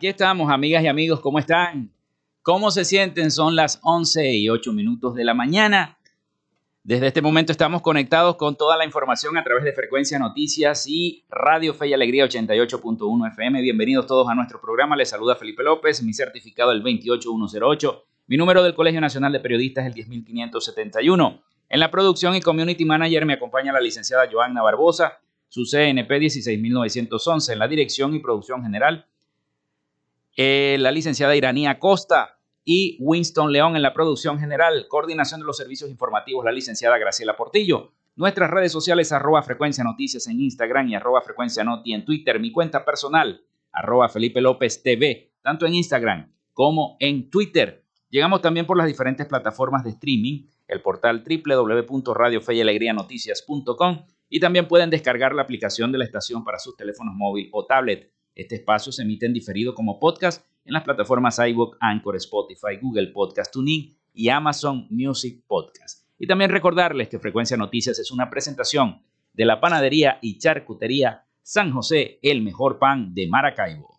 Aquí estamos, amigas y amigos, ¿cómo están? ¿Cómo se sienten? Son las 11 y 8 minutos de la mañana. Desde este momento estamos conectados con toda la información a través de Frecuencia Noticias y Radio Fe y Alegría 88.1 FM. Bienvenidos todos a nuestro programa. Les saluda Felipe López, mi certificado el 28108, mi número del Colegio Nacional de Periodistas el 10571. En la producción y community manager me acompaña la licenciada Joanna Barbosa, su CNP 16911 en la dirección y producción general eh, la licenciada Iranía Costa y Winston León en la producción general, coordinación de los servicios informativos, la licenciada Graciela Portillo. Nuestras redes sociales, arroba frecuencia noticias en Instagram y arroba frecuencia noti en Twitter. Mi cuenta personal, arroba Felipe López TV, tanto en Instagram como en Twitter. Llegamos también por las diferentes plataformas de streaming, el portal www.radiofeyalegrianoticias.com y también pueden descargar la aplicación de la estación para sus teléfonos móvil o tablet. Este espacio se emite en diferido como podcast en las plataformas iVoox, Anchor, Spotify, Google Podcast Tuning y Amazon Music Podcast. Y también recordarles que Frecuencia Noticias es una presentación de la panadería y charcutería San José, el mejor pan de Maracaibo.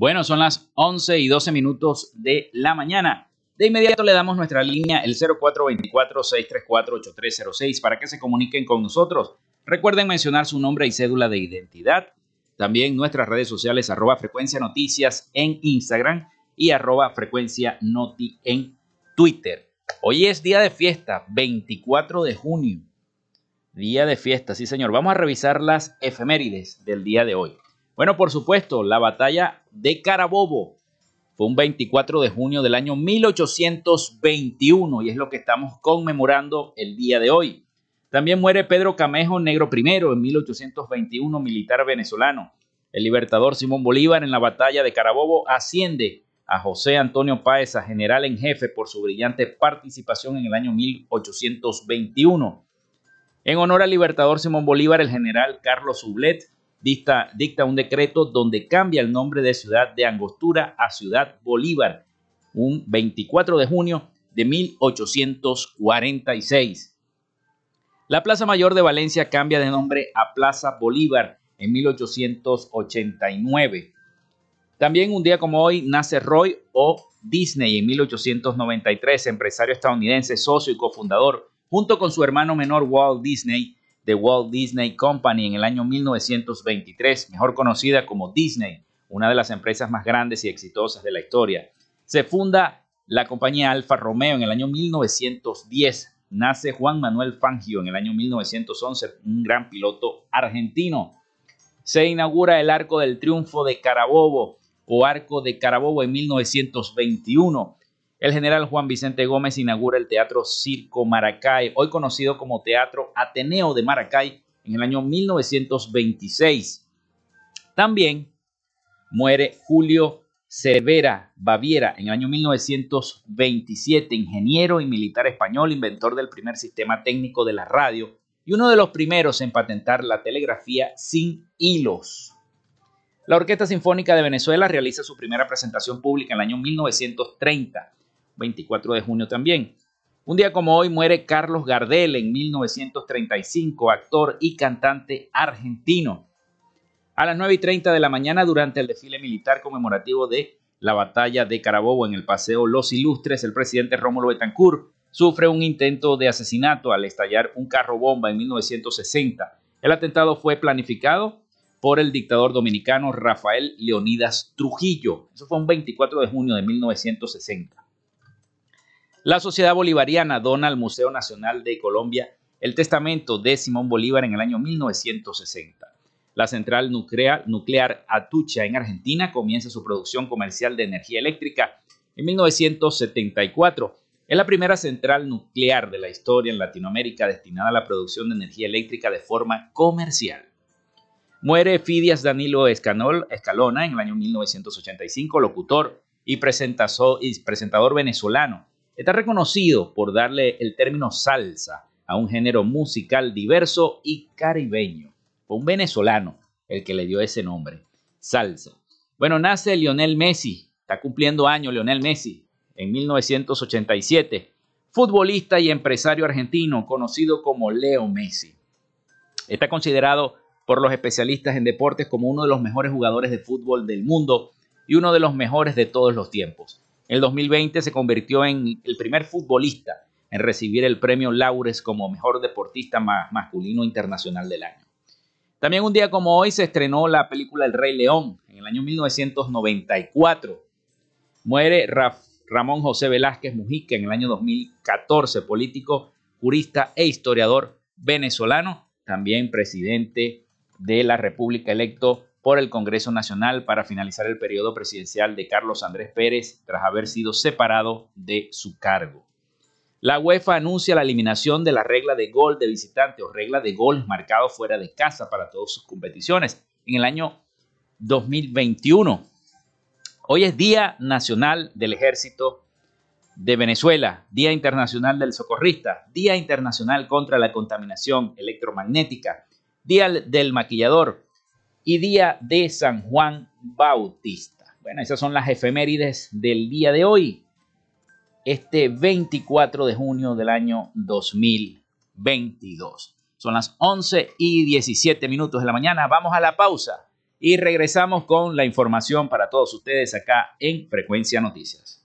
Bueno, son las 11 y 12 minutos de la mañana. De inmediato le damos nuestra línea, el 0424-634-8306, para que se comuniquen con nosotros. Recuerden mencionar su nombre y cédula de identidad. También nuestras redes sociales, arroba frecuencia noticias en Instagram y arroba frecuencia noti en Twitter. Hoy es día de fiesta, 24 de junio. Día de fiesta, sí señor. Vamos a revisar las efemérides del día de hoy. Bueno, por supuesto, la batalla de Carabobo fue un 24 de junio del año 1821 y es lo que estamos conmemorando el día de hoy. También muere Pedro Camejo Negro I en 1821, militar venezolano. El libertador Simón Bolívar en la batalla de Carabobo asciende a José Antonio Páez a general en jefe por su brillante participación en el año 1821. En honor al libertador Simón Bolívar, el general Carlos Sublet dicta, un decreto donde cambia el nombre de Ciudad de Angostura a Ciudad Bolívar, un 24 de junio de 1846. La Plaza Mayor de Valencia cambia de nombre a Plaza Bolívar en 1889. También un día como hoy nace Roy O. Disney en 1893, empresario estadounidense, socio y cofundador, junto con su hermano menor Walt Disney, de Walt Disney Company en el año 1923, mejor conocida como Disney, una de las empresas más grandes y exitosas de la historia. Se funda la compañía Alfa Romeo en el año 1910. Nace Juan Manuel Fangio en el año 1911, un gran piloto argentino. Se inaugura el Arco del Triunfo de Carabobo o Arco de Carabobo en 1921. El general Juan Vicente Gómez inaugura el Teatro Circo Maracay, hoy conocido como Teatro Ateneo de Maracay, en el año 1926. También muere Julio Cervera Baviera en el año 1927, ingeniero y militar español, inventor del primer sistema técnico de la radio y uno de los primeros en patentar la telegrafía sin hilos. La Orquesta Sinfónica de Venezuela realiza su primera presentación pública en el año 1930, 24 de junio también. Un día como hoy muere Carlos Gardel en 1935, actor y cantante argentino. A las 9 y 30 de la mañana, durante el desfile militar conmemorativo de la batalla de Carabobo en el Paseo Los Ilustres, el presidente Rómulo Betancourt sufre un intento de asesinato al estallar un carro bomba en 1960. El atentado fue planificado por el dictador dominicano Rafael Leonidas Trujillo. Eso fue un 24 de junio de 1960. La Sociedad Bolivariana dona al Museo Nacional de Colombia el testamento de Simón Bolívar en el año 1960. La central nuclear, Atucha en Argentina comienza su producción comercial de energía eléctrica en 1974. Es la primera central nuclear de la historia en Latinoamérica destinada a la producción de energía eléctrica de forma comercial. Muere Fidias Danilo Escalona en el año 1985, locutor y presentador venezolano. Está reconocido por darle el término salsa a un género musical diverso y caribeño. Fue un venezolano el que le dio ese nombre, salsa. Bueno, nace Lionel Messi, está cumpliendo año Lionel Messi, en 1987, futbolista y empresario argentino conocido como Leo Messi. Está considerado por los especialistas en deportes como uno de los mejores jugadores de fútbol del mundo y uno de los mejores de todos los tiempos. En el 2020 se convirtió en el primer futbolista en recibir el premio Laures como mejor deportista masculino internacional del año. También un día como hoy se estrenó la película El Rey León en el año 1994. Muere Ramón José Velázquez Mujica en el año 2014, político, jurista e historiador venezolano, también presidente de la República electo por el Congreso Nacional para finalizar el periodo presidencial de Carlos Andrés Pérez tras haber sido separado de su cargo. La UEFA anuncia la eliminación de la regla de gol de visitante o regla de gol marcado fuera de casa para todas sus competiciones en el año 2021. Hoy es Día Nacional del Ejército de Venezuela, Día Internacional del Socorrista, Día Internacional contra la Contaminación Electromagnética, Día del Maquillador y Día de San Juan Bautista. Bueno, esas son las efemérides del día de hoy, este 24 de junio del año 2022. Son las 11 y 17 minutos de la mañana. Vamos a la pausa y regresamos con la información para todos ustedes acá en Frecuencia Noticias.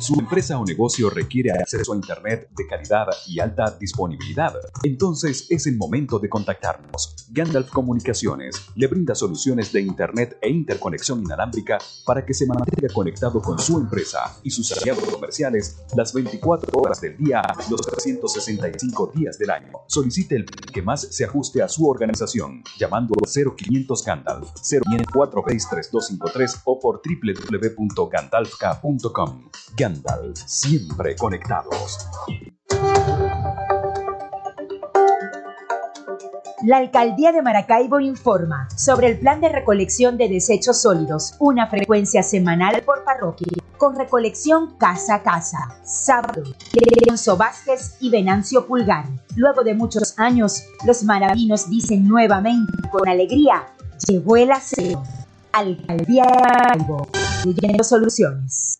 Su empresa o negocio requiere acceso a Internet de calidad y alta disponibilidad. Entonces es el momento de contactarnos. Gandalf Comunicaciones le brinda soluciones de Internet e interconexión inalámbrica para que se mantenga conectado con su empresa y sus aliados comerciales las 24 horas del día, los 365 días del año. Solicite el que más se ajuste a su organización llamando 0500 Gandalf 0463253 o por www.gandalfk.com. Gandalf, siempre conectados. La Alcaldía de Maracaibo informa sobre el plan de recolección de desechos sólidos, una frecuencia semanal por parroquia, con recolección casa a casa. Sábado, Leonzo Vázquez y Venancio Pulgar. Luego de muchos años, los maravinos dicen nuevamente con alegría, llegó el aseo. Alcaldía de Maracaibo, incluyendo soluciones.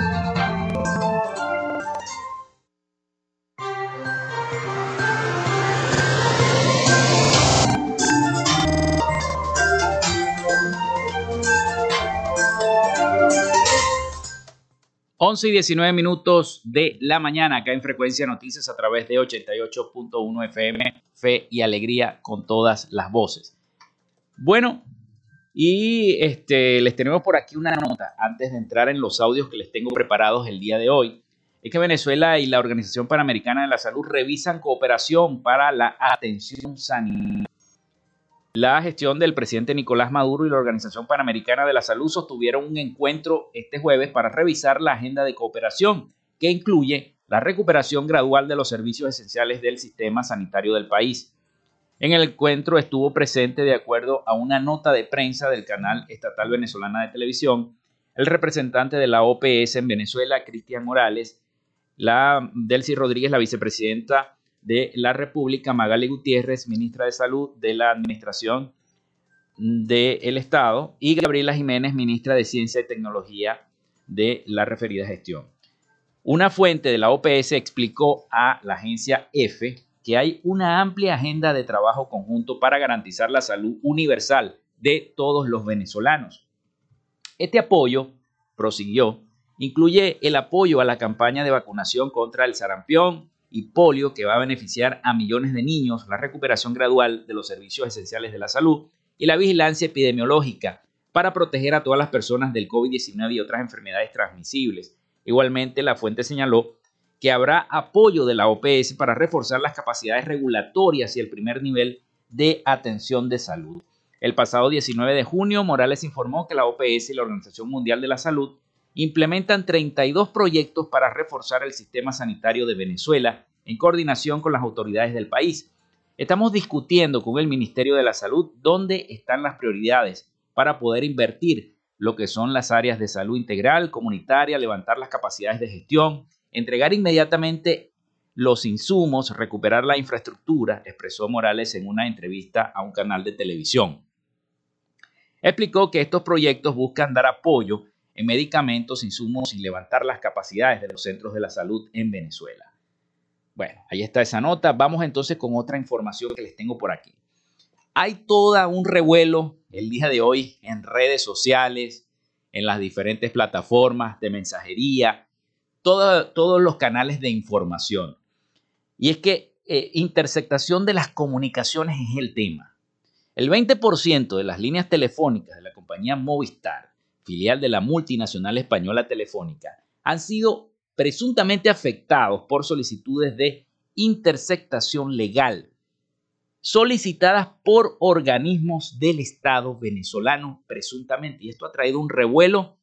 11 y 19 minutos de la mañana acá en Frecuencia Noticias a través de 88.1 FM, Fe y Alegría con todas las voces. Bueno, y este, les tenemos por aquí una nota antes de entrar en los audios que les tengo preparados el día de hoy. Es que Venezuela y la Organización Panamericana de la Salud revisan cooperación para la atención sanitaria la gestión del presidente Nicolás Maduro y la Organización Panamericana de la Salud sostuvieron un encuentro este jueves para revisar la agenda de cooperación, que incluye la recuperación gradual de los servicios esenciales del sistema sanitario del país. En el encuentro estuvo presente, de acuerdo a una nota de prensa del canal estatal venezolana de televisión, el representante de la OPS en Venezuela, Cristian Morales, la Delcy Rodríguez, la vicepresidenta de la República, Magali Gutiérrez, ministra de Salud de la Administración del Estado, y Gabriela Jiménez, ministra de Ciencia y Tecnología de la referida gestión. Una fuente de la OPS explicó a la agencia EFE que hay una amplia agenda de trabajo conjunto para garantizar la salud universal de todos los venezolanos. Este apoyo, prosiguió, incluye el apoyo a la campaña de vacunación contra el sarampión, y polio que va a beneficiar a millones de niños, la recuperación gradual de los servicios esenciales de la salud y la vigilancia epidemiológica para proteger a todas las personas del COVID-19 y otras enfermedades transmisibles. Igualmente, la fuente señaló que habrá apoyo de la OPS para reforzar las capacidades regulatorias y el primer nivel de atención de salud. El pasado 19 de junio, Morales informó que la OPS y la Organización Mundial de la Salud implementan 32 proyectos para reforzar el sistema sanitario de Venezuela en coordinación con las autoridades del país. Estamos discutiendo con el Ministerio de la Salud dónde están las prioridades para poder invertir lo que son las áreas de salud integral, comunitaria, levantar las capacidades de gestión, entregar inmediatamente los insumos, recuperar la infraestructura, expresó Morales en una entrevista a un canal de televisión. Explicó que estos proyectos buscan dar apoyo en medicamentos, insumos y levantar las capacidades de los centros de la salud en Venezuela. Bueno, ahí está esa nota. Vamos entonces con otra información que les tengo por aquí. Hay toda un revuelo el día de hoy en redes sociales, en las diferentes plataformas de mensajería, todos los canales de información. Y es que eh, intersectación de las comunicaciones es el tema. El 20% de las líneas telefónicas de la compañía Movistar filial de la multinacional española Telefónica, han sido presuntamente afectados por solicitudes de intersectación legal solicitadas por organismos del Estado venezolano presuntamente. Y esto ha traído un revuelo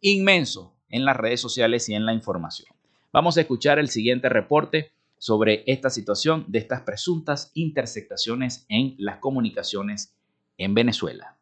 inmenso en las redes sociales y en la información. Vamos a escuchar el siguiente reporte sobre esta situación de estas presuntas intersectaciones en las comunicaciones en Venezuela.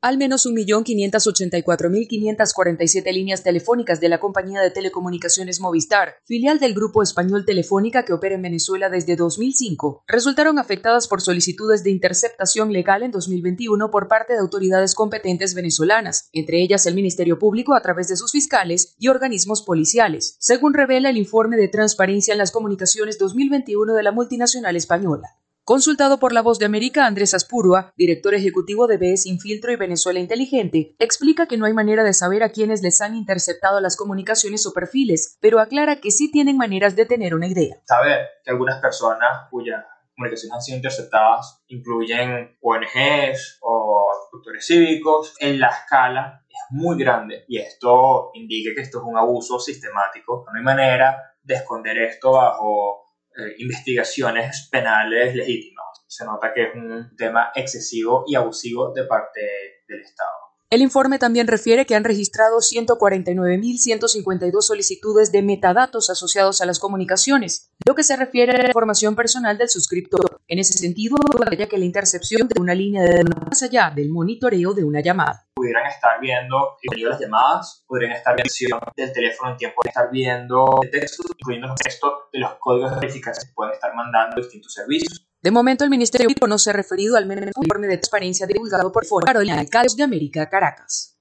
Al menos 1.584.547 líneas telefónicas de la compañía de telecomunicaciones Movistar, filial del grupo español Telefónica que opera en Venezuela desde 2005, resultaron afectadas por solicitudes de interceptación legal en 2021 por parte de autoridades competentes venezolanas, entre ellas el Ministerio Público a través de sus fiscales y organismos policiales, según revela el informe de Transparencia en las Comunicaciones 2021 de la multinacional española. Consultado por La Voz de América, Andrés Aspurua, director ejecutivo de BS Infiltro y Venezuela Inteligente, explica que no hay manera de saber a quiénes les han interceptado las comunicaciones o perfiles, pero aclara que sí tienen maneras de tener una idea. Saber que algunas personas cuyas comunicaciones han sido interceptadas incluyen ONGs o actores cívicos, en la escala es muy grande y esto indica que esto es un abuso sistemático. No hay manera de esconder esto bajo eh, investigaciones penales legítimas. Se nota que es un tema excesivo y abusivo de parte del Estado. El informe también refiere que han registrado 149.152 solicitudes de metadatos asociados a las comunicaciones, lo que se refiere a la información personal del suscriptor. En ese sentido, ya que la intercepción de una línea de más allá del monitoreo de una llamada. Pudieran estar viendo el las llamadas, podrían estar viendo del teléfono en tiempo de estar viendo el texto, incluyendo los textos de los códigos de verificación que pueden estar mandando distintos servicios. De momento, el Ministerio Público no se ha referido al menos informe de transparencia divulgado por Foro Carolina Alcaldes de América, Caracas.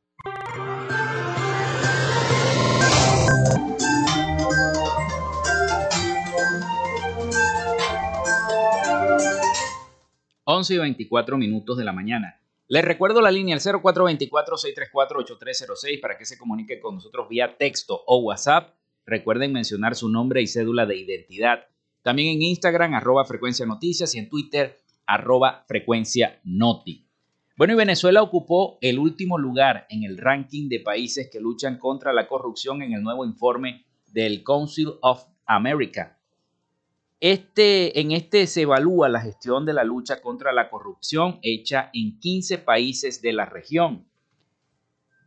Once y 24 minutos de la mañana. Les recuerdo la línea al 0424-634-8306 para que se comunique con nosotros vía texto o WhatsApp. Recuerden mencionar su nombre y cédula de identidad. También en Instagram, arroba frecuencia noticias y en Twitter, arroba frecuencia noti. Bueno, y Venezuela ocupó el último lugar en el ranking de países que luchan contra la corrupción en el nuevo informe del Council of America. Este, en este se evalúa la gestión de la lucha contra la corrupción hecha en 15 países de la región.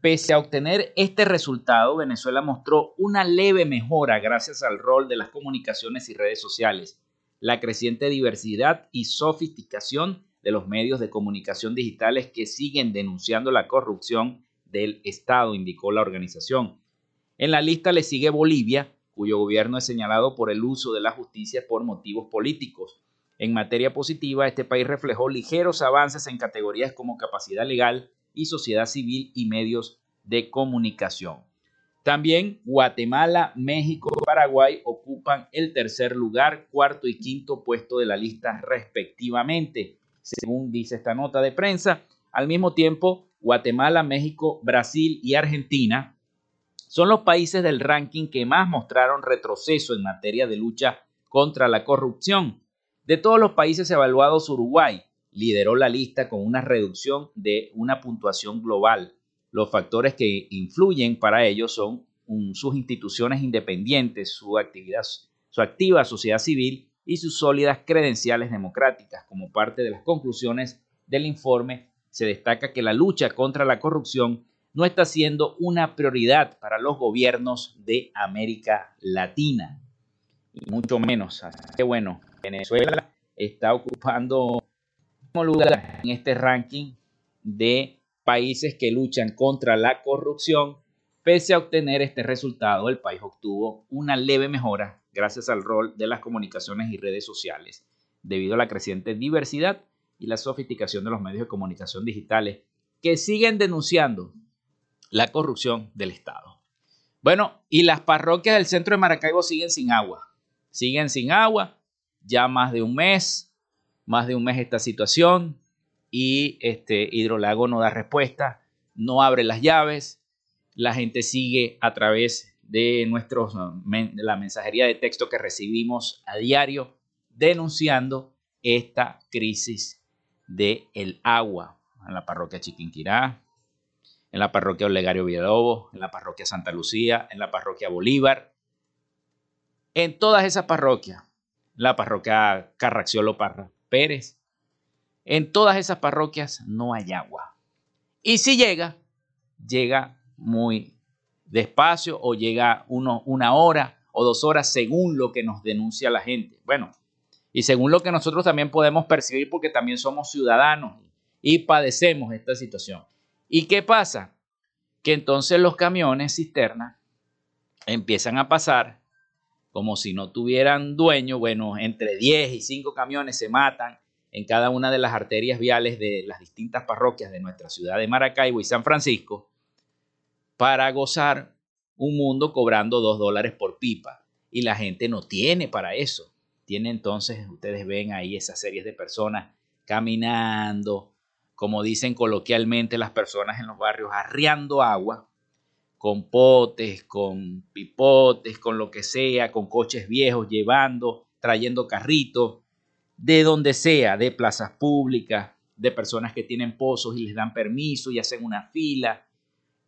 Pese a obtener este resultado, Venezuela mostró una leve mejora gracias al rol de las comunicaciones y redes sociales, la creciente diversidad y sofisticación de los medios de comunicación digitales que siguen denunciando la corrupción del Estado, indicó la organización. En la lista le sigue Bolivia, cuyo gobierno es señalado por el uso de la justicia por motivos políticos. En materia positiva, este país reflejó ligeros avances en categorías como capacidad legal, y sociedad civil y medios de comunicación. También Guatemala, México y Paraguay ocupan el tercer lugar, cuarto y quinto puesto de la lista respectivamente, según dice esta nota de prensa. Al mismo tiempo, Guatemala, México, Brasil y Argentina son los países del ranking que más mostraron retroceso en materia de lucha contra la corrupción. De todos los países evaluados, Uruguay lideró la lista con una reducción de una puntuación global. Los factores que influyen para ello son sus instituciones independientes, su actividad, su activa sociedad civil y sus sólidas credenciales democráticas. Como parte de las conclusiones del informe, se destaca que la lucha contra la corrupción no está siendo una prioridad para los gobiernos de América Latina, y mucho menos. Que bueno, Venezuela está ocupando lugar en este ranking de países que luchan contra la corrupción. Pese a obtener este resultado, el país obtuvo una leve mejora gracias al rol de las comunicaciones y redes sociales, debido a la creciente diversidad y la sofisticación de los medios de comunicación digitales que siguen denunciando la corrupción del Estado. Bueno, y las parroquias del centro de Maracaibo siguen sin agua. Siguen sin agua ya más de un mes más de un mes esta situación y este Hidrolago no da respuesta, no abre las llaves, la gente sigue a través de, nuestros, de la mensajería de texto que recibimos a diario denunciando esta crisis del el agua en la parroquia Chiquinquirá, en la parroquia Olegario Villalobos, en la parroquia Santa Lucía, en la parroquia Bolívar, en todas esas parroquias, la parroquia Carracciolo Parra, Pérez. En todas esas parroquias no hay agua. Y si llega, llega muy despacio o llega una hora o dos horas según lo que nos denuncia la gente. Bueno, y según lo que nosotros también podemos percibir porque también somos ciudadanos y padecemos esta situación. ¿Y qué pasa? Que entonces los camiones cisterna empiezan a pasar como si no tuvieran dueño. Bueno, entre 10 y 5 camiones se matan en cada una de las arterias viales de las distintas parroquias de nuestra ciudad de Maracaibo y San Francisco para gozar un mundo cobrando 2 dólares por pipa. Y la gente no tiene para eso. Tiene entonces, ustedes ven ahí esas series de personas caminando, como dicen coloquialmente las personas en los barrios, arriando agua, con potes, con pipotes, con lo que sea, con coches viejos, llevando, trayendo carritos, de donde sea, de plazas públicas, de personas que tienen pozos y les dan permiso y hacen una fila.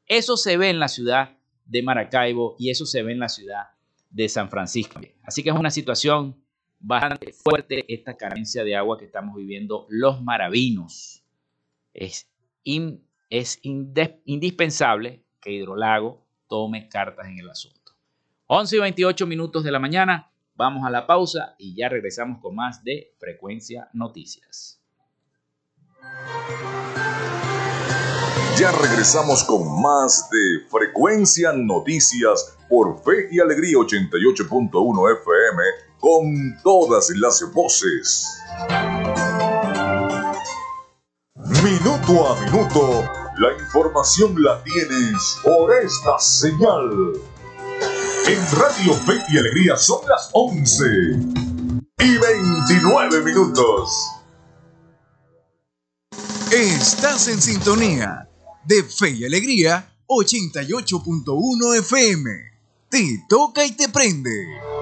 Eso se ve en la ciudad de Maracaibo y eso se ve en la ciudad de San Francisco. Así que es una situación bastante fuerte esta carencia de agua que estamos viviendo los maravinos. Es, indispensable que Hidrolago tome cartas en el asunto. 11 y 28 minutos de la mañana, vamos a la pausa y ya regresamos con más de Frecuencia Noticias. Ya regresamos con más de Frecuencia Noticias por Fe y Alegría 88.1 FM con todas las voces. Minuto a minuto, la información la tienes por esta señal. En Radio Fe y Alegría son las 11 y 29 minutos. Estás en sintonía de Fe y Alegría 88.1 FM. Te toca y te prende.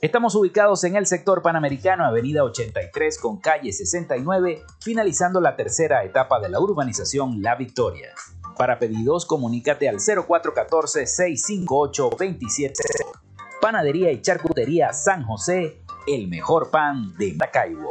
Estamos ubicados en el sector panamericano, avenida 83 con calle 69, finalizando la tercera etapa de la urbanización La Victoria. Para pedidos, comunícate al 0414-658-27. Panadería y Charcutería San José, el mejor pan de Maracaibo.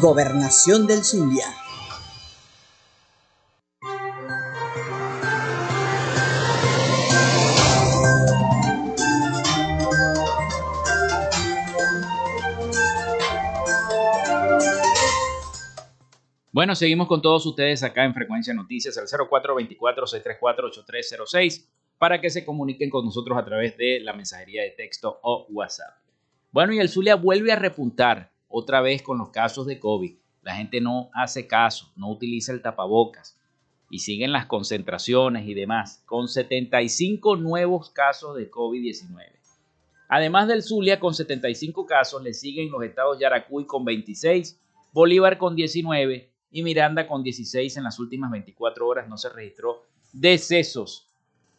Gobernación del Zulia. Bueno, seguimos con todos ustedes acá en Frecuencia Noticias al 0424-634-8306 para que se comuniquen con nosotros a través de la mensajería de texto o WhatsApp. Bueno, y el Zulia vuelve a repuntar otra vez con los casos de COVID. La gente no hace caso, no utiliza el tapabocas y siguen las concentraciones y demás, con 75 nuevos casos de COVID-19. Además del Zulia, con 75 casos, le siguen los estados Yaracuy con 26, Bolívar con 19 y Miranda con 16. En las últimas 24 horas no se registró decesos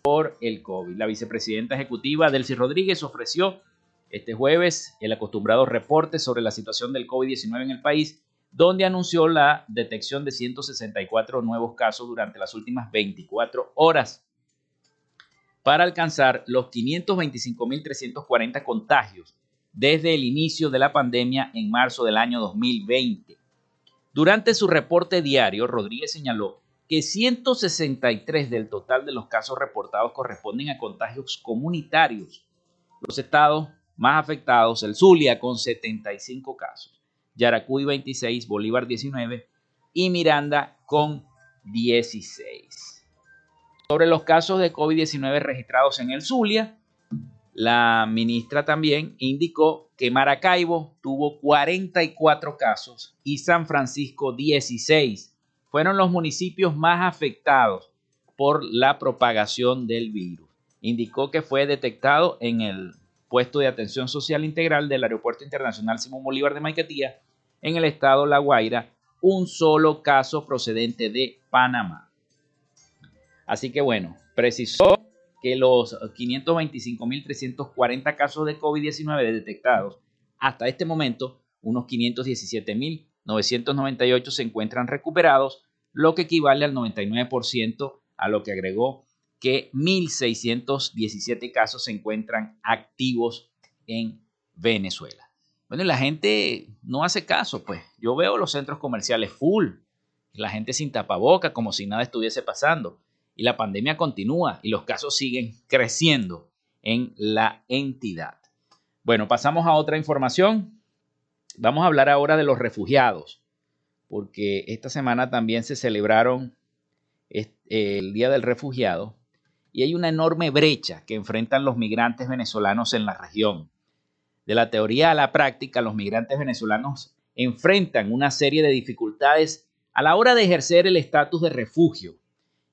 por el COVID. La vicepresidenta ejecutiva Delcy Rodríguez ofreció este jueves el acostumbrado reporte sobre la situación del COVID-19 en el país, donde anunció la detección de 164 nuevos casos durante las últimas 24 horas para alcanzar los 525.340 contagios desde el inicio de la pandemia en marzo del año 2020. Durante su reporte diario, Rodríguez señaló que 163 del total de los casos reportados corresponden a contagios comunitarios. Los estados más afectados, el Zulia con 75 casos, Yaracuy 26, Bolívar 19 y Miranda con 16. Sobre los casos de COVID-19 registrados en el Zulia, la ministra también indicó que Maracaibo tuvo 44 casos y San Francisco 16. Fueron los municipios más afectados por la propagación del virus. Indicó que fue detectado en el puesto de atención social integral del Aeropuerto Internacional Simón Bolívar de Maiquetía, en el estado La Guaira, un solo caso procedente de Panamá. Así que bueno, precisó que los 525.340 casos de COVID-19 detectados hasta este momento, unos 517.998 se encuentran recuperados, lo que equivale al 99% a lo que agregó que 1.617 casos se encuentran activos en Venezuela. Bueno, y la gente no hace caso, pues. Yo veo los centros comerciales full, la gente sin tapaboca, como si nada estuviese pasando. Y la pandemia continúa y los casos siguen creciendo en la entidad. Bueno, pasamos a otra información. Vamos a hablar ahora de los refugiados, porque esta semana también se celebraron el Día del Refugiado y hay una enorme brecha que enfrentan los migrantes venezolanos en la región. De la teoría a la práctica, los migrantes venezolanos enfrentan una serie de dificultades a la hora de ejercer el estatus de refugio.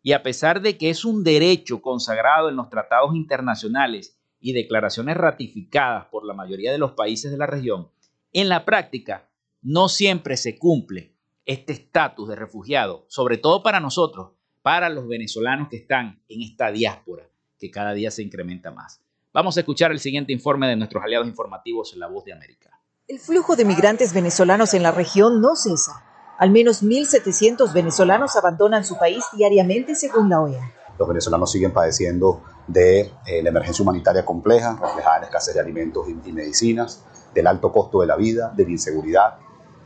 Y a pesar de que es un derecho consagrado en los tratados internacionales y declaraciones ratificadas por la mayoría de los países de la región, en la práctica no siempre se cumple este estatus de refugiado, sobre todo para nosotros, para los venezolanos que están en esta diáspora que cada día se incrementa más. Vamos a escuchar el siguiente informe de nuestros aliados informativos en La Voz de América. El flujo de migrantes venezolanos en la región no cesa. Al menos 1.700 venezolanos abandonan su país diariamente según la OEA. Los venezolanos siguen padeciendo de eh, la emergencia humanitaria compleja, reflejada en la escasez de alimentos y, y medicinas, del alto costo de la vida, de la inseguridad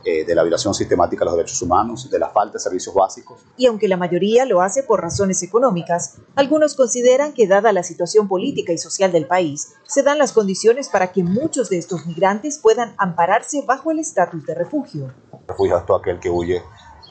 eh, de la violación sistemática de los derechos humanos, de la falta de servicios básicos. Y aunque la mayoría lo hace por razones económicas, algunos consideran que dada la situación política y social del país, se dan las condiciones para que muchos de estos migrantes puedan ampararse bajo el estatus de refugio. Refugio es todo aquel que huye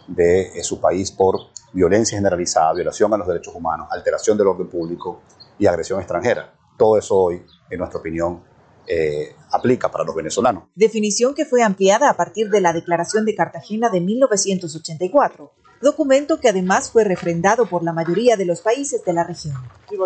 de eh, su país por violencia generalizada, violación a los derechos humanos, alteración del orden público y agresión extranjera. Todo eso hoy, en nuestra opinión, eh, aplica para los venezolanos. Definición que fue ampliada a partir de la Declaración de Cartagena de 1984, documento que además fue refrendado por la mayoría de los países de la región.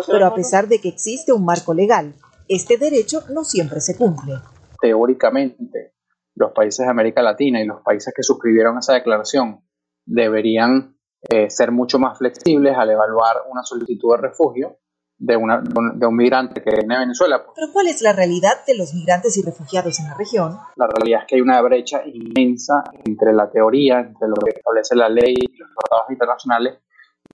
Pero a pesar de que existe un marco legal, este derecho no siempre se cumple. Teóricamente, los países de América Latina y los países que suscribieron esa declaración deberían eh, ser mucho más flexibles al evaluar una solicitud de refugio de, una, de un migrante que viene a Venezuela. Pero ¿cuál es la realidad de los migrantes y refugiados en la región? La realidad es que hay una brecha inmensa entre la teoría, entre lo que establece la ley y los tratados internacionales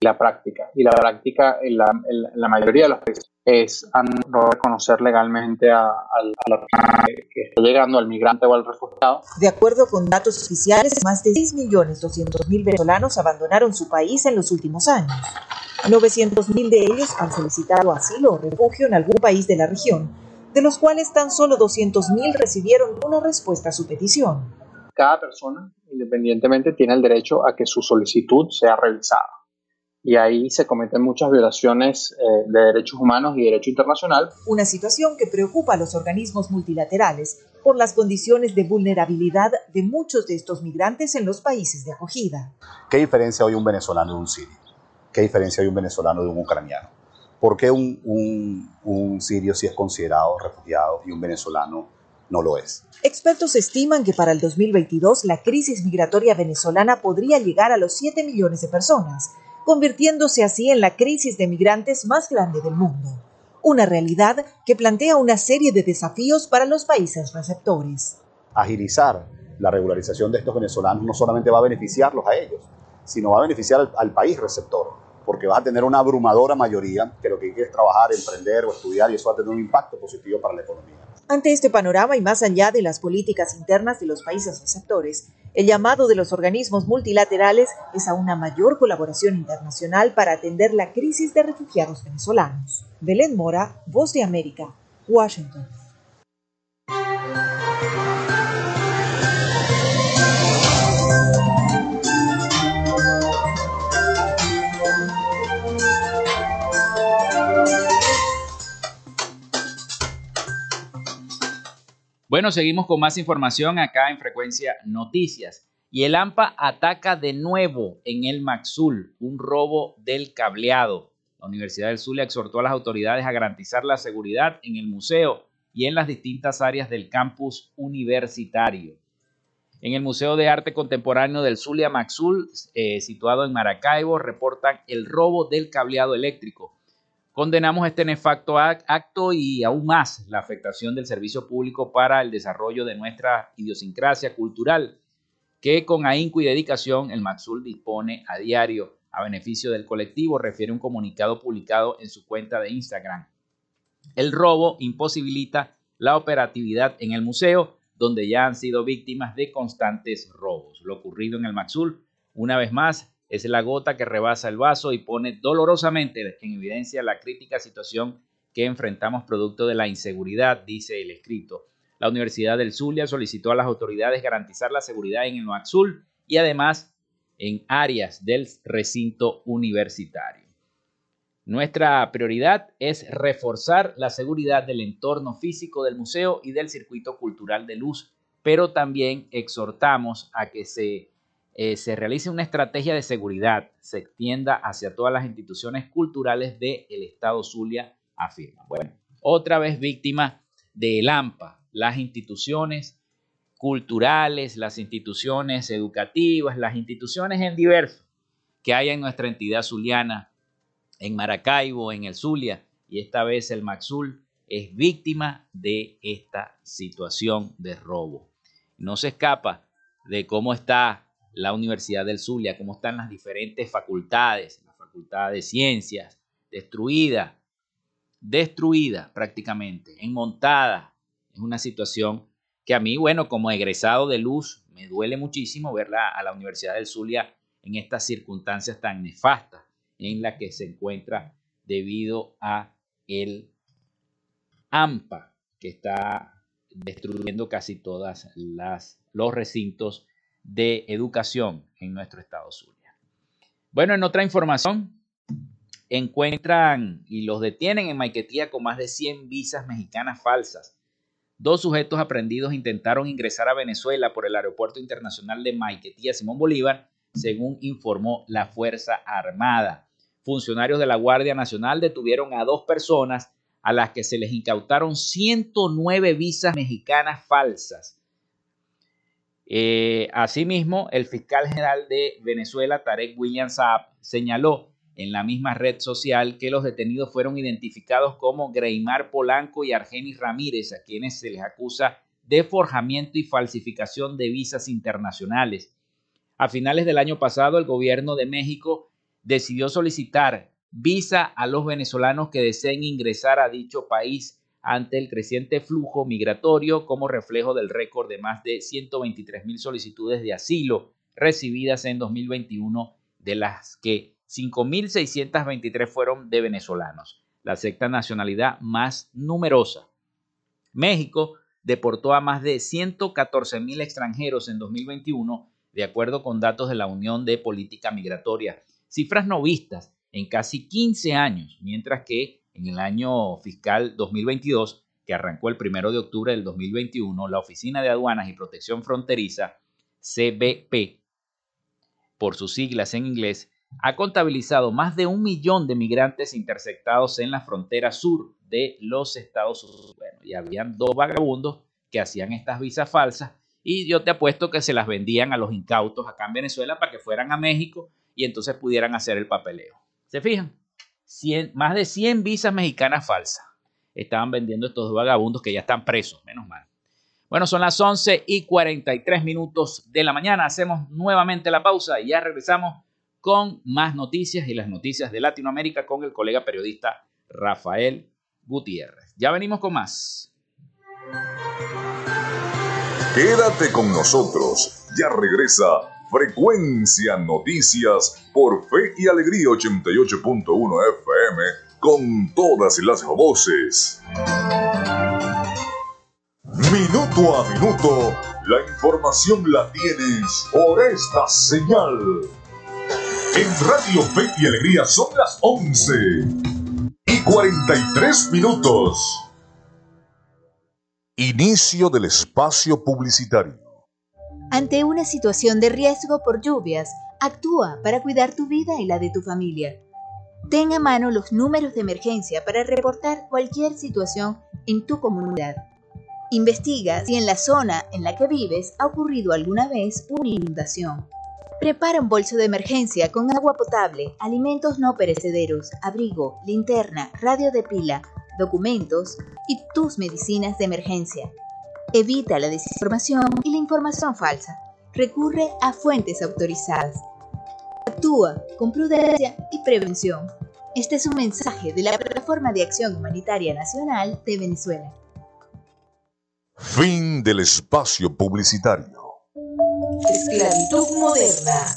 la práctica. Y la práctica en la, en la mayoría de los países es no reconocer legalmente a, a, la persona que está llegando, al migrante o al refugiado. De acuerdo con datos oficiales, más de 6.200.000 venezolanos abandonaron su país en los últimos años. 900.000 de ellos han solicitado asilo o refugio en algún país de la región, de los cuales tan solo 200.000 recibieron una respuesta a su petición. Cada persona, independientemente, tiene el derecho a que su solicitud sea revisada. Y ahí se cometen muchas violaciones eh, de derechos humanos y derecho internacional. Una situación que preocupa a los organismos multilaterales por las condiciones de vulnerabilidad de muchos de estos migrantes en los países de acogida. ¿Qué diferencia hoy un venezolano de un sirio? ¿Qué diferencia hay un venezolano de un ucraniano? ¿Por qué un, un, un sirio sí es considerado refugiado y un venezolano no lo es? Expertos estiman que para el 2022 la crisis migratoria venezolana podría llegar a los 7 millones de personas, convirtiéndose así en la crisis de migrantes más grande del mundo. Una realidad que plantea una serie de desafíos para los países receptores. Agilizar la regularización de estos venezolanos no solamente va a beneficiarlos a ellos, sino va a beneficiar al, al país receptor, porque va a tener una abrumadora mayoría que lo que quiere es trabajar, emprender o estudiar y eso va a tener un impacto positivo para la economía. Ante este panorama y más allá de las políticas internas de los países receptores, el llamado de los organismos multilaterales es a una mayor colaboración internacional para atender la crisis de refugiados venezolanos. Belén Mora, Voz de América, Washington. Bueno, seguimos con más información acá en Frecuencia Noticias. Y el AMPA ataca de nuevo en el Maxul, un robo del cableado. La Universidad del Zulia exhortó a las autoridades a garantizar la seguridad en el museo y en las distintas áreas del campus universitario. En el Museo de Arte Contemporáneo del Zulia Maxul, eh, situado en Maracaibo, reportan el robo del cableado eléctrico Condenamos este nefasto acto y aún más la afectación del servicio público para el desarrollo de nuestra idiosincrasia cultural, que con ahínco y dedicación el Maxul dispone a diario a beneficio del colectivo, refiere un comunicado publicado en su cuenta de Instagram. El robo imposibilita la operatividad en el museo, donde ya han sido víctimas de constantes robos. Lo ocurrido en el Maxul, una vez más, es la gota que rebasa el vaso y pone dolorosamente en evidencia la crítica situación que enfrentamos producto de la inseguridad, dice el escrito. La Universidad del Zulia solicitó a las autoridades garantizar la seguridad en el Maxul y además en áreas del recinto universitario. Nuestra prioridad es reforzar la seguridad del entorno físico del museo y del circuito cultural de luz, pero también exhortamos a que se eh, se realice una estrategia de seguridad, se extienda hacia todas las instituciones culturales del Estado Zulia, afirma. Bueno, otra vez víctima del AMPA, las instituciones culturales, las instituciones educativas, las instituciones en diverso que hay en nuestra entidad zuliana, en Maracaibo, en el Zulia, y esta vez el Maxul es víctima de esta situación de robo. No se escapa de cómo está la Universidad del Zulia, cómo están las diferentes facultades, la Facultad de Ciencias, destruida, destruida prácticamente, enmontada. Es una situación que a mí, bueno, como egresado de luz, me duele muchísimo verla a la Universidad del Zulia en estas circunstancias tan nefastas en las que se encuentra debido a el AMPA que está destruyendo casi todas las los recintos de educación en nuestro estado Zulia. Bueno, en otra información, encuentran y los detienen en Maiquetía con más de 100 visas mexicanas falsas. Dos sujetos aprendidos intentaron ingresar a Venezuela por el Aeropuerto Internacional de Maiquetía Simón Bolívar, según informó la Fuerza Armada. Funcionarios de la Guardia Nacional detuvieron a dos personas a las que se les incautaron 109 visas mexicanas falsas eh, asimismo, el fiscal general de Venezuela, Tarek William Saab, señaló en la misma red social que los detenidos fueron identificados como Greimar Polanco y Argenis Ramírez, a quienes se les acusa de forjamiento y falsificación de visas internacionales. A finales del año pasado, el gobierno de México decidió solicitar visa a los venezolanos que deseen ingresar a dicho país ante el creciente flujo migratorio como reflejo del récord de más de 123 mil solicitudes de asilo recibidas en 2021, de las que 5.623 fueron de venezolanos, la sexta nacionalidad más numerosa. México deportó a más de 114 mil extranjeros en 2021, de acuerdo con datos de la Unión de Política Migratoria, cifras no vistas en casi 15 años, mientras que en el año fiscal 2022, que arrancó el primero de octubre del 2021, la Oficina de Aduanas y Protección Fronteriza, CBP, por sus siglas en inglés, ha contabilizado más de un millón de migrantes interceptados en la frontera sur de los Estados Unidos. Bueno, y habían dos vagabundos que hacían estas visas falsas y yo te apuesto que se las vendían a los incautos acá en Venezuela para que fueran a México y entonces pudieran hacer el papeleo. ¿Se fijan? Más de 100 visas mexicanas falsas estaban vendiendo estos vagabundos que ya están presos, menos mal. Bueno, son las 11 y 43 minutos de la mañana. Hacemos nuevamente la pausa y ya regresamos con más noticias y las noticias de Latinoamérica con el colega periodista Rafael Gutiérrez. Ya venimos con más. Quédate con nosotros. Ya regresa Frecuencia Noticias por Fe y Alegría 88.1 FM con todas las voces. Minuto a minuto, la información la tienes por esta señal. En Radio Fe y Alegría son las 11 y 43 minutos. Inicio del espacio publicitario. Ante una situación de riesgo por lluvias, actúa para cuidar tu vida y la de tu familia. Ten a mano los números de emergencia para reportar cualquier situación en tu comunidad. Investiga si en la zona en la que vives ha ocurrido alguna vez una inundación. Prepara un bolso de emergencia con agua potable, alimentos no perecederos, abrigo, linterna, radio de pila, documentos y tus medicinas de emergencia. Evita la desinformación y la información falsa. Recurre a fuentes autorizadas. Actúa con prudencia y prevención. Este es un mensaje de la Plataforma de Acción Humanitaria Nacional de Venezuela. Fin del espacio publicitario. Esclavitud moderna.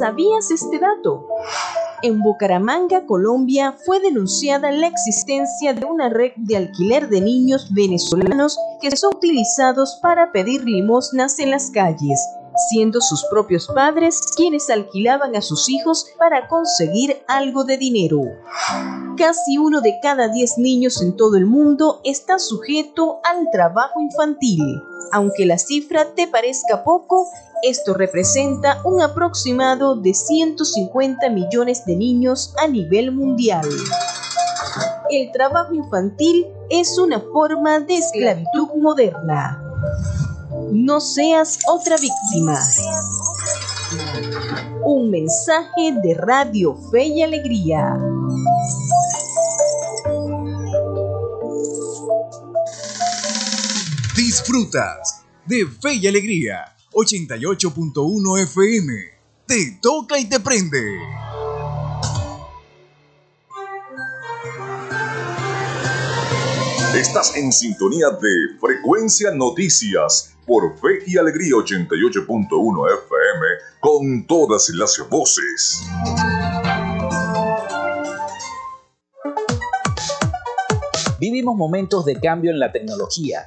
¿Sabías este dato? En Bucaramanga, Colombia, fue denunciada la existencia de una red de alquiler de niños venezolanos que son utilizados para pedir limosnas en las calles siendo sus propios padres quienes alquilaban a sus hijos para conseguir algo de dinero. Casi uno de cada diez niños en todo el mundo está sujeto al trabajo infantil. Aunque la cifra te parezca poco, esto representa un aproximado de 150 millones de niños a nivel mundial. El trabajo infantil es una forma de esclavitud moderna. No seas otra víctima. Un mensaje de Radio Fe y Alegría. Disfrutas de Fe y Alegría 88.1 FM. Te toca y te prende. Estás en sintonía de Frecuencia Noticias por Fe y Alegría 88.1 FM con todas las voces. Vivimos momentos de cambio en la tecnología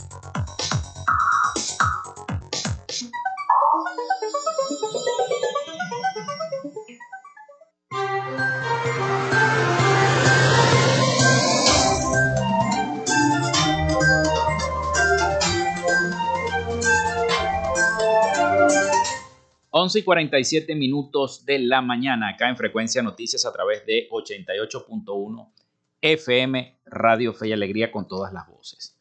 11 y 47 minutos de la mañana, acá en Frecuencia Noticias a través de 88.1 FM Radio Fe y Alegría con todas las voces.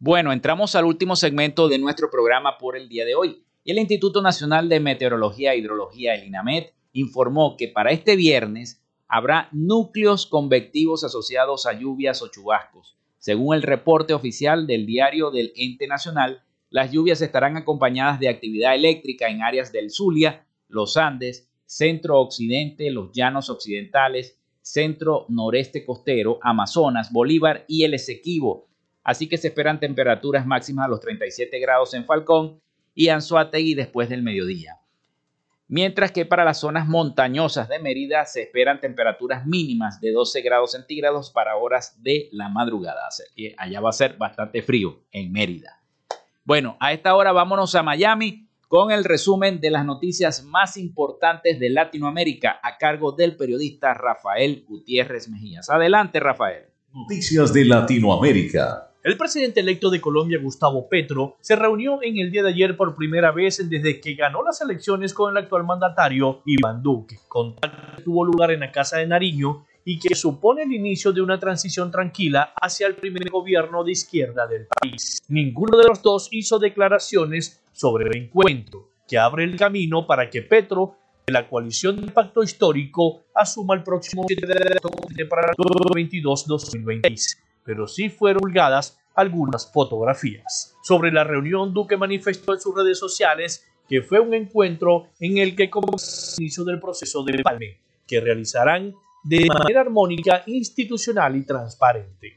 Bueno, entramos al último segmento de nuestro programa por el día de hoy. El Instituto Nacional de Meteorología e Hidrología, el INAMED, informó que para este viernes habrá núcleos convectivos asociados a lluvias o chubascos. Según el reporte oficial del diario del ente nacional, las lluvias estarán acompañadas de actividad eléctrica en áreas del Zulia, los Andes, centro occidente, los llanos occidentales, centro noreste costero, Amazonas, Bolívar y el Esequibo. Así que se esperan temperaturas máximas a los 37 grados en Falcón y Anzuategui después del mediodía. Mientras que para las zonas montañosas de Mérida se esperan temperaturas mínimas de 12 grados centígrados para horas de la madrugada. Así que allá va a ser bastante frío en Mérida. Bueno, a esta hora vámonos a Miami con el resumen de las noticias más importantes de Latinoamérica a cargo del periodista Rafael Gutiérrez Mejías. Adelante, Rafael. Noticias de Latinoamérica. El presidente electo de Colombia, Gustavo Petro, se reunió en el día de ayer por primera vez desde que ganó las elecciones con el actual mandatario Iván Duque. Contacto tuvo lugar en la Casa de Nariño y que supone el inicio de una transición tranquila hacia el primer gobierno de izquierda del país. Ninguno de los dos hizo declaraciones sobre el encuentro, que abre el camino para que Petro de la coalición del pacto histórico asuma el próximo para el 2022-2026 pero sí fueron vulgadas algunas fotografías. Sobre la reunión, Duque manifestó en sus redes sociales que fue un encuentro en el que comenzó el inicio del proceso de palme, que realizarán de manera armónica, institucional y transparente.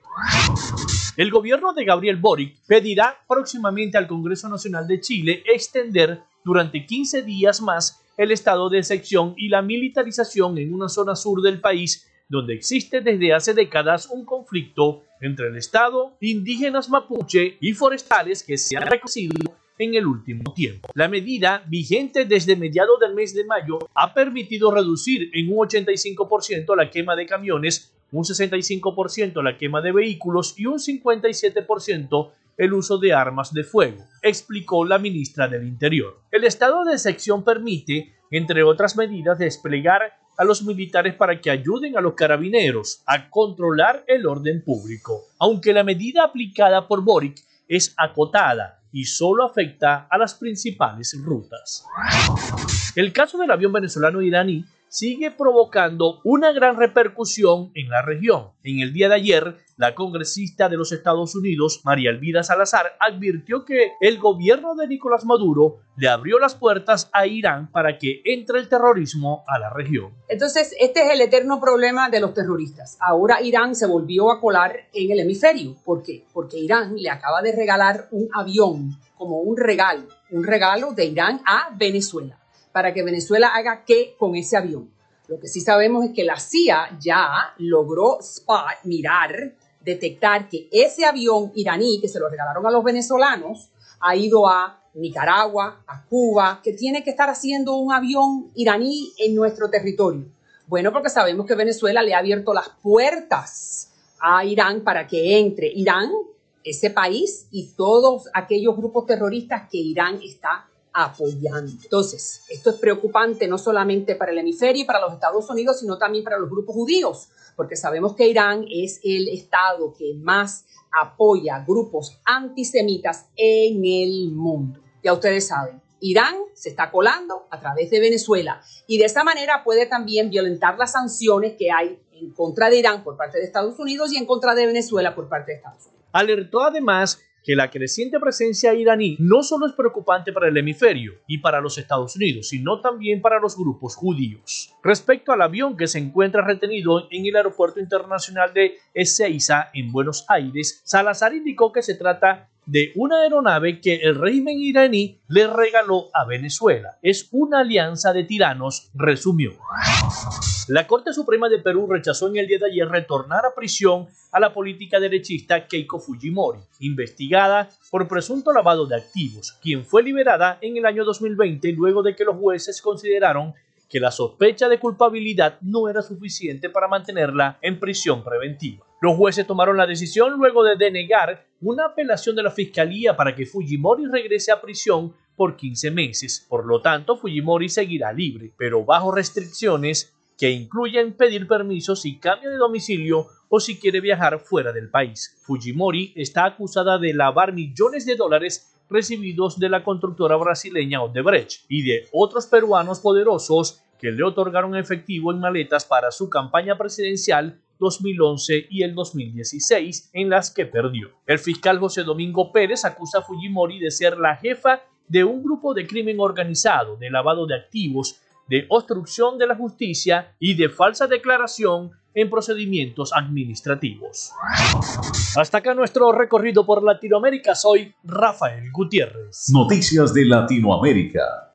El gobierno de Gabriel Boric pedirá próximamente al Congreso Nacional de Chile extender durante 15 días más el estado de excepción y la militarización en una zona sur del país donde existe desde hace décadas un conflicto entre el Estado, indígenas mapuche y forestales que se han reconocido en el último tiempo. La medida, vigente desde mediados del mes de mayo, ha permitido reducir en un 85% la quema de camiones, un 65% la quema de vehículos y un 57% el uso de armas de fuego, explicó la ministra del Interior. El estado de sección permite, entre otras medidas, desplegar a los militares para que ayuden a los carabineros a controlar el orden público, aunque la medida aplicada por Boric es acotada y solo afecta a las principales rutas. El caso del avión venezolano iraní sigue provocando una gran repercusión en la región. En el día de ayer, la congresista de los Estados Unidos, María Elvira Salazar, advirtió que el gobierno de Nicolás Maduro le abrió las puertas a Irán para que entre el terrorismo a la región. Entonces, este es el eterno problema de los terroristas. Ahora Irán se volvió a colar en el hemisferio. ¿Por qué? Porque Irán le acaba de regalar un avión como un regalo, un regalo de Irán a Venezuela para que Venezuela haga qué con ese avión. Lo que sí sabemos es que la CIA ya logró spot, mirar, detectar que ese avión iraní que se lo regalaron a los venezolanos ha ido a Nicaragua, a Cuba, que tiene que estar haciendo un avión iraní en nuestro territorio. Bueno, porque sabemos que Venezuela le ha abierto las puertas a Irán para que entre Irán, ese país, y todos aquellos grupos terroristas que Irán está apoyando. Entonces, esto es preocupante no solamente para el hemisferio y para los Estados Unidos, sino también para los grupos judíos, porque sabemos que Irán es el estado que más apoya grupos antisemitas en el mundo. Ya ustedes saben, Irán se está colando a través de Venezuela y de esa manera puede también violentar las sanciones que hay en contra de Irán por parte de Estados Unidos y en contra de Venezuela por parte de Estados Unidos. Alertó además que la creciente presencia iraní no solo es preocupante para el hemisferio y para los Estados Unidos, sino también para los grupos judíos. Respecto al avión que se encuentra retenido en el Aeropuerto Internacional de Ezeiza en Buenos Aires, Salazar indicó que se trata de una aeronave que el régimen iraní le regaló a Venezuela. Es una alianza de tiranos, resumió. La Corte Suprema de Perú rechazó en el día de ayer retornar a prisión a la política derechista Keiko Fujimori, investigada por presunto lavado de activos, quien fue liberada en el año 2020 luego de que los jueces consideraron que la sospecha de culpabilidad no era suficiente para mantenerla en prisión preventiva. Los jueces tomaron la decisión luego de denegar una apelación de la Fiscalía para que Fujimori regrese a prisión por 15 meses. Por lo tanto, Fujimori seguirá libre, pero bajo restricciones que incluyen pedir permiso si cambia de domicilio o si quiere viajar fuera del país. Fujimori está acusada de lavar millones de dólares recibidos de la constructora brasileña Odebrecht y de otros peruanos poderosos que le otorgaron efectivo en maletas para su campaña presidencial 2011 y el 2016, en las que perdió. El fiscal José Domingo Pérez acusa a Fujimori de ser la jefa de un grupo de crimen organizado, de lavado de activos, de obstrucción de la justicia y de falsa declaración en procedimientos administrativos. Hasta acá nuestro recorrido por Latinoamérica. Soy Rafael Gutiérrez. Noticias de Latinoamérica.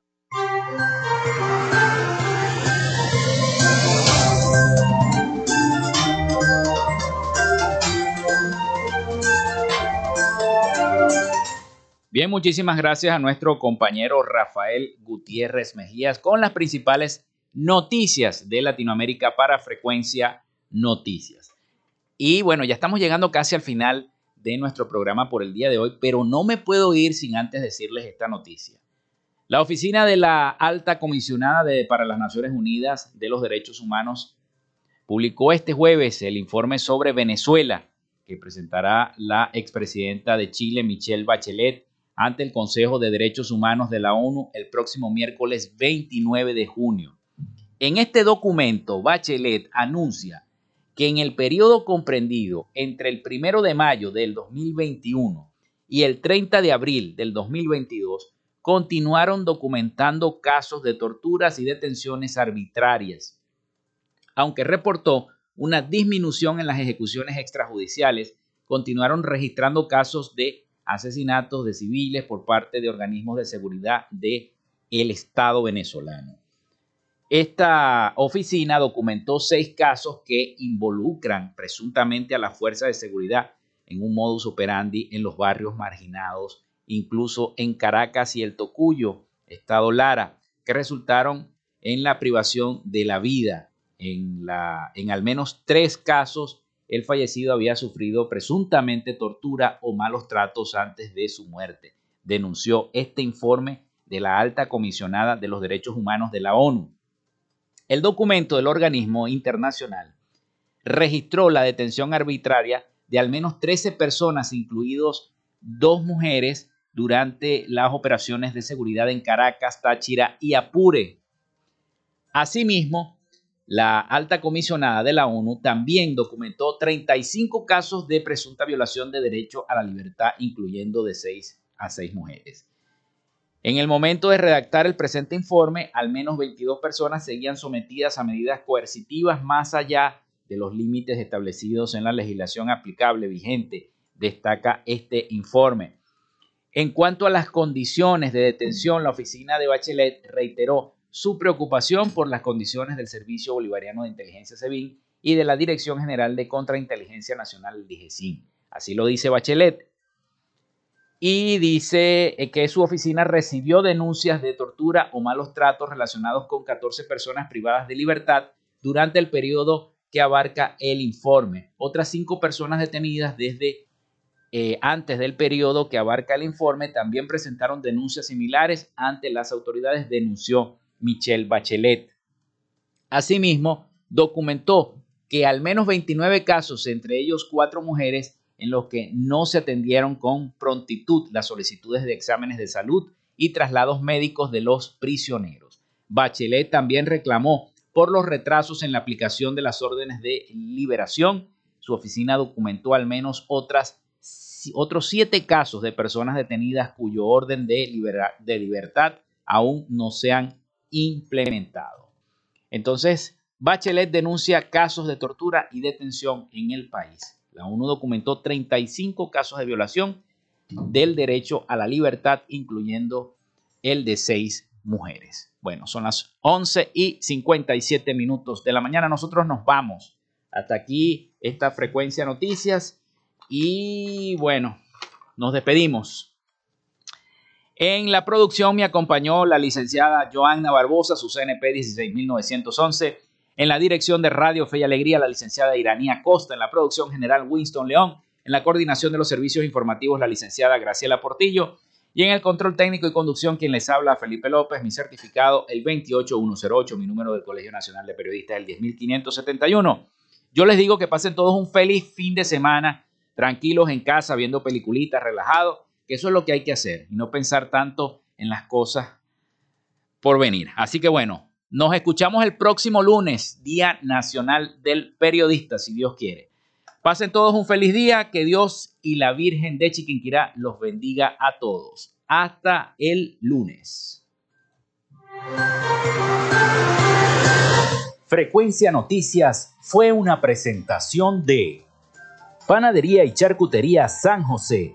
Bien, muchísimas gracias a nuestro compañero Rafael Gutiérrez Mejías con las principales noticias de Latinoamérica para Frecuencia Noticias. Y bueno, ya estamos llegando casi al final de nuestro programa por el día de hoy, pero no me puedo ir sin antes decirles esta noticia. La oficina de la alta comisionada de, para las Naciones Unidas de los Derechos Humanos publicó este jueves el informe sobre Venezuela que presentará la expresidenta de Chile, Michelle Bachelet, ante el Consejo de Derechos Humanos de la ONU el próximo miércoles 29 de junio. En este documento, Bachelet anuncia que en el periodo comprendido entre el 1 de mayo del 2021 y el 30 de abril del 2022, continuaron documentando casos de torturas y detenciones arbitrarias, aunque reportó una disminución en las ejecuciones extrajudiciales, continuaron registrando casos de asesinatos de civiles por parte de organismos de seguridad del el Estado venezolano. Esta oficina documentó seis casos que involucran presuntamente a la fuerza de seguridad en un modus operandi en los barrios marginados, incluso en Caracas y el Tocuyo, Estado Lara, que resultaron en la privación de la vida. En, la, en al menos tres casos el fallecido había sufrido presuntamente tortura o malos tratos antes de su muerte, denunció este informe de la alta comisionada de los derechos humanos de la ONU. El documento del organismo internacional registró la detención arbitraria de al menos 13 personas, incluidos dos mujeres, durante las operaciones de seguridad en Caracas, Táchira y Apure. Asimismo, la alta comisionada de la ONU también documentó 35 casos de presunta violación de derecho a la libertad, incluyendo de 6 a 6 mujeres. En el momento de redactar el presente informe, al menos 22 personas seguían sometidas a medidas coercitivas más allá de los límites establecidos en la legislación aplicable vigente, destaca este informe. En cuanto a las condiciones de detención, la oficina de Bachelet reiteró su preocupación por las condiciones del Servicio Bolivariano de Inteligencia SEBIN y de la Dirección General de Contrainteligencia Nacional, DIGESIN. Así lo dice Bachelet. Y dice eh, que su oficina recibió denuncias de tortura o malos tratos relacionados con 14 personas privadas de libertad durante el periodo que abarca el informe. Otras cinco personas detenidas desde eh, antes del periodo que abarca el informe también presentaron denuncias similares ante las autoridades, denunció Michelle Bachelet. Asimismo, documentó que al menos 29 casos, entre ellos cuatro mujeres, en los que no se atendieron con prontitud las solicitudes de exámenes de salud y traslados médicos de los prisioneros. Bachelet también reclamó por los retrasos en la aplicación de las órdenes de liberación. Su oficina documentó al menos otras, otros siete casos de personas detenidas cuyo orden de, de libertad aún no se han implementado. Entonces, Bachelet denuncia casos de tortura y detención en el país. La ONU documentó 35 casos de violación del derecho a la libertad, incluyendo el de seis mujeres. Bueno, son las 11 y 57 minutos de la mañana. Nosotros nos vamos. Hasta aquí esta frecuencia noticias. Y bueno, nos despedimos. En la producción me acompañó la licenciada Joanna Barbosa, su CNP 16911. En la dirección de Radio Fe y Alegría, la licenciada Iranía Costa. En la producción general, Winston León. En la coordinación de los servicios informativos, la licenciada Graciela Portillo. Y en el control técnico y conducción, quien les habla, Felipe López, mi certificado, el 28108, mi número del Colegio Nacional de Periodistas, el 10571. Yo les digo que pasen todos un feliz fin de semana, tranquilos en casa, viendo peliculitas, relajados que eso es lo que hay que hacer y no pensar tanto en las cosas por venir. Así que bueno, nos escuchamos el próximo lunes, Día Nacional del Periodista, si Dios quiere. Pasen todos un feliz día, que Dios y la Virgen de Chiquinquirá los bendiga a todos. Hasta el lunes. Frecuencia Noticias fue una presentación de Panadería y Charcutería San José.